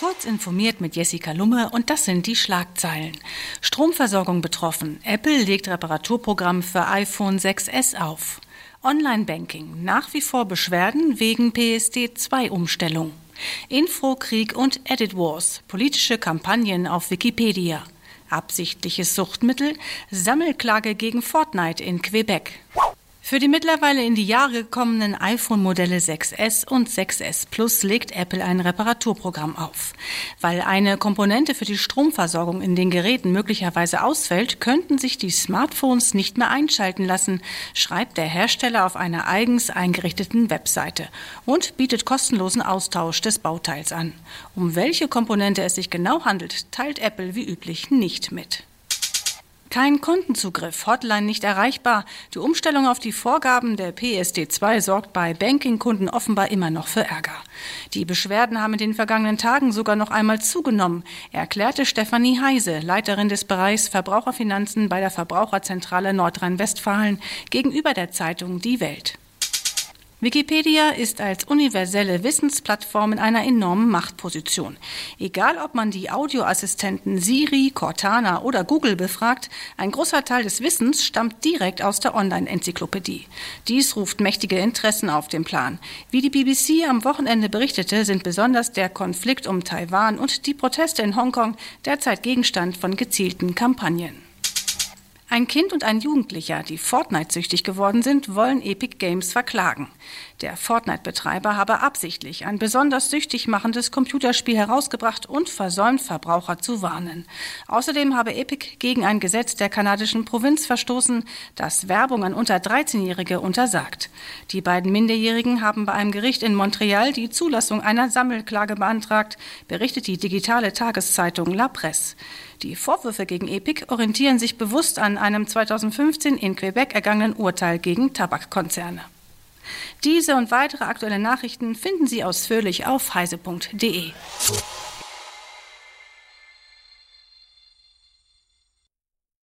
Kurz informiert mit Jessica Lumme und das sind die Schlagzeilen. Stromversorgung betroffen. Apple legt Reparaturprogramm für iPhone 6s auf. Online-Banking. Nach wie vor Beschwerden wegen PSD2-Umstellung. Infokrieg und Edit Wars. Politische Kampagnen auf Wikipedia. Absichtliches Suchtmittel. Sammelklage gegen Fortnite in Quebec. Für die mittlerweile in die Jahre gekommenen iPhone-Modelle 6S und 6S Plus legt Apple ein Reparaturprogramm auf. Weil eine Komponente für die Stromversorgung in den Geräten möglicherweise ausfällt, könnten sich die Smartphones nicht mehr einschalten lassen, schreibt der Hersteller auf einer eigens eingerichteten Webseite und bietet kostenlosen Austausch des Bauteils an. Um welche Komponente es sich genau handelt, teilt Apple wie üblich nicht mit. Kein Kontenzugriff, Hotline nicht erreichbar. Die Umstellung auf die Vorgaben der PSD2 sorgt bei Bankingkunden offenbar immer noch für Ärger. Die Beschwerden haben in den vergangenen Tagen sogar noch einmal zugenommen, erklärte Stefanie Heise, Leiterin des Bereichs Verbraucherfinanzen bei der Verbraucherzentrale Nordrhein-Westfalen, gegenüber der Zeitung Die Welt. Wikipedia ist als universelle Wissensplattform in einer enormen Machtposition. Egal, ob man die Audioassistenten Siri, Cortana oder Google befragt, ein großer Teil des Wissens stammt direkt aus der Online-Enzyklopädie. Dies ruft mächtige Interessen auf den Plan. Wie die BBC am Wochenende berichtete, sind besonders der Konflikt um Taiwan und die Proteste in Hongkong derzeit Gegenstand von gezielten Kampagnen. Ein Kind und ein Jugendlicher, die Fortnite-süchtig geworden sind, wollen Epic Games verklagen. Der Fortnite-Betreiber habe absichtlich ein besonders süchtig machendes Computerspiel herausgebracht und versäumt, Verbraucher zu warnen. Außerdem habe Epic gegen ein Gesetz der kanadischen Provinz verstoßen, das Werbung an unter 13-Jährige untersagt. Die beiden Minderjährigen haben bei einem Gericht in Montreal die Zulassung einer Sammelklage beantragt, berichtet die digitale Tageszeitung La Presse. Die Vorwürfe gegen Epic orientieren sich bewusst an einem 2015 in Quebec ergangenen Urteil gegen Tabakkonzerne. Diese und weitere aktuelle Nachrichten finden Sie ausführlich auf heise.de.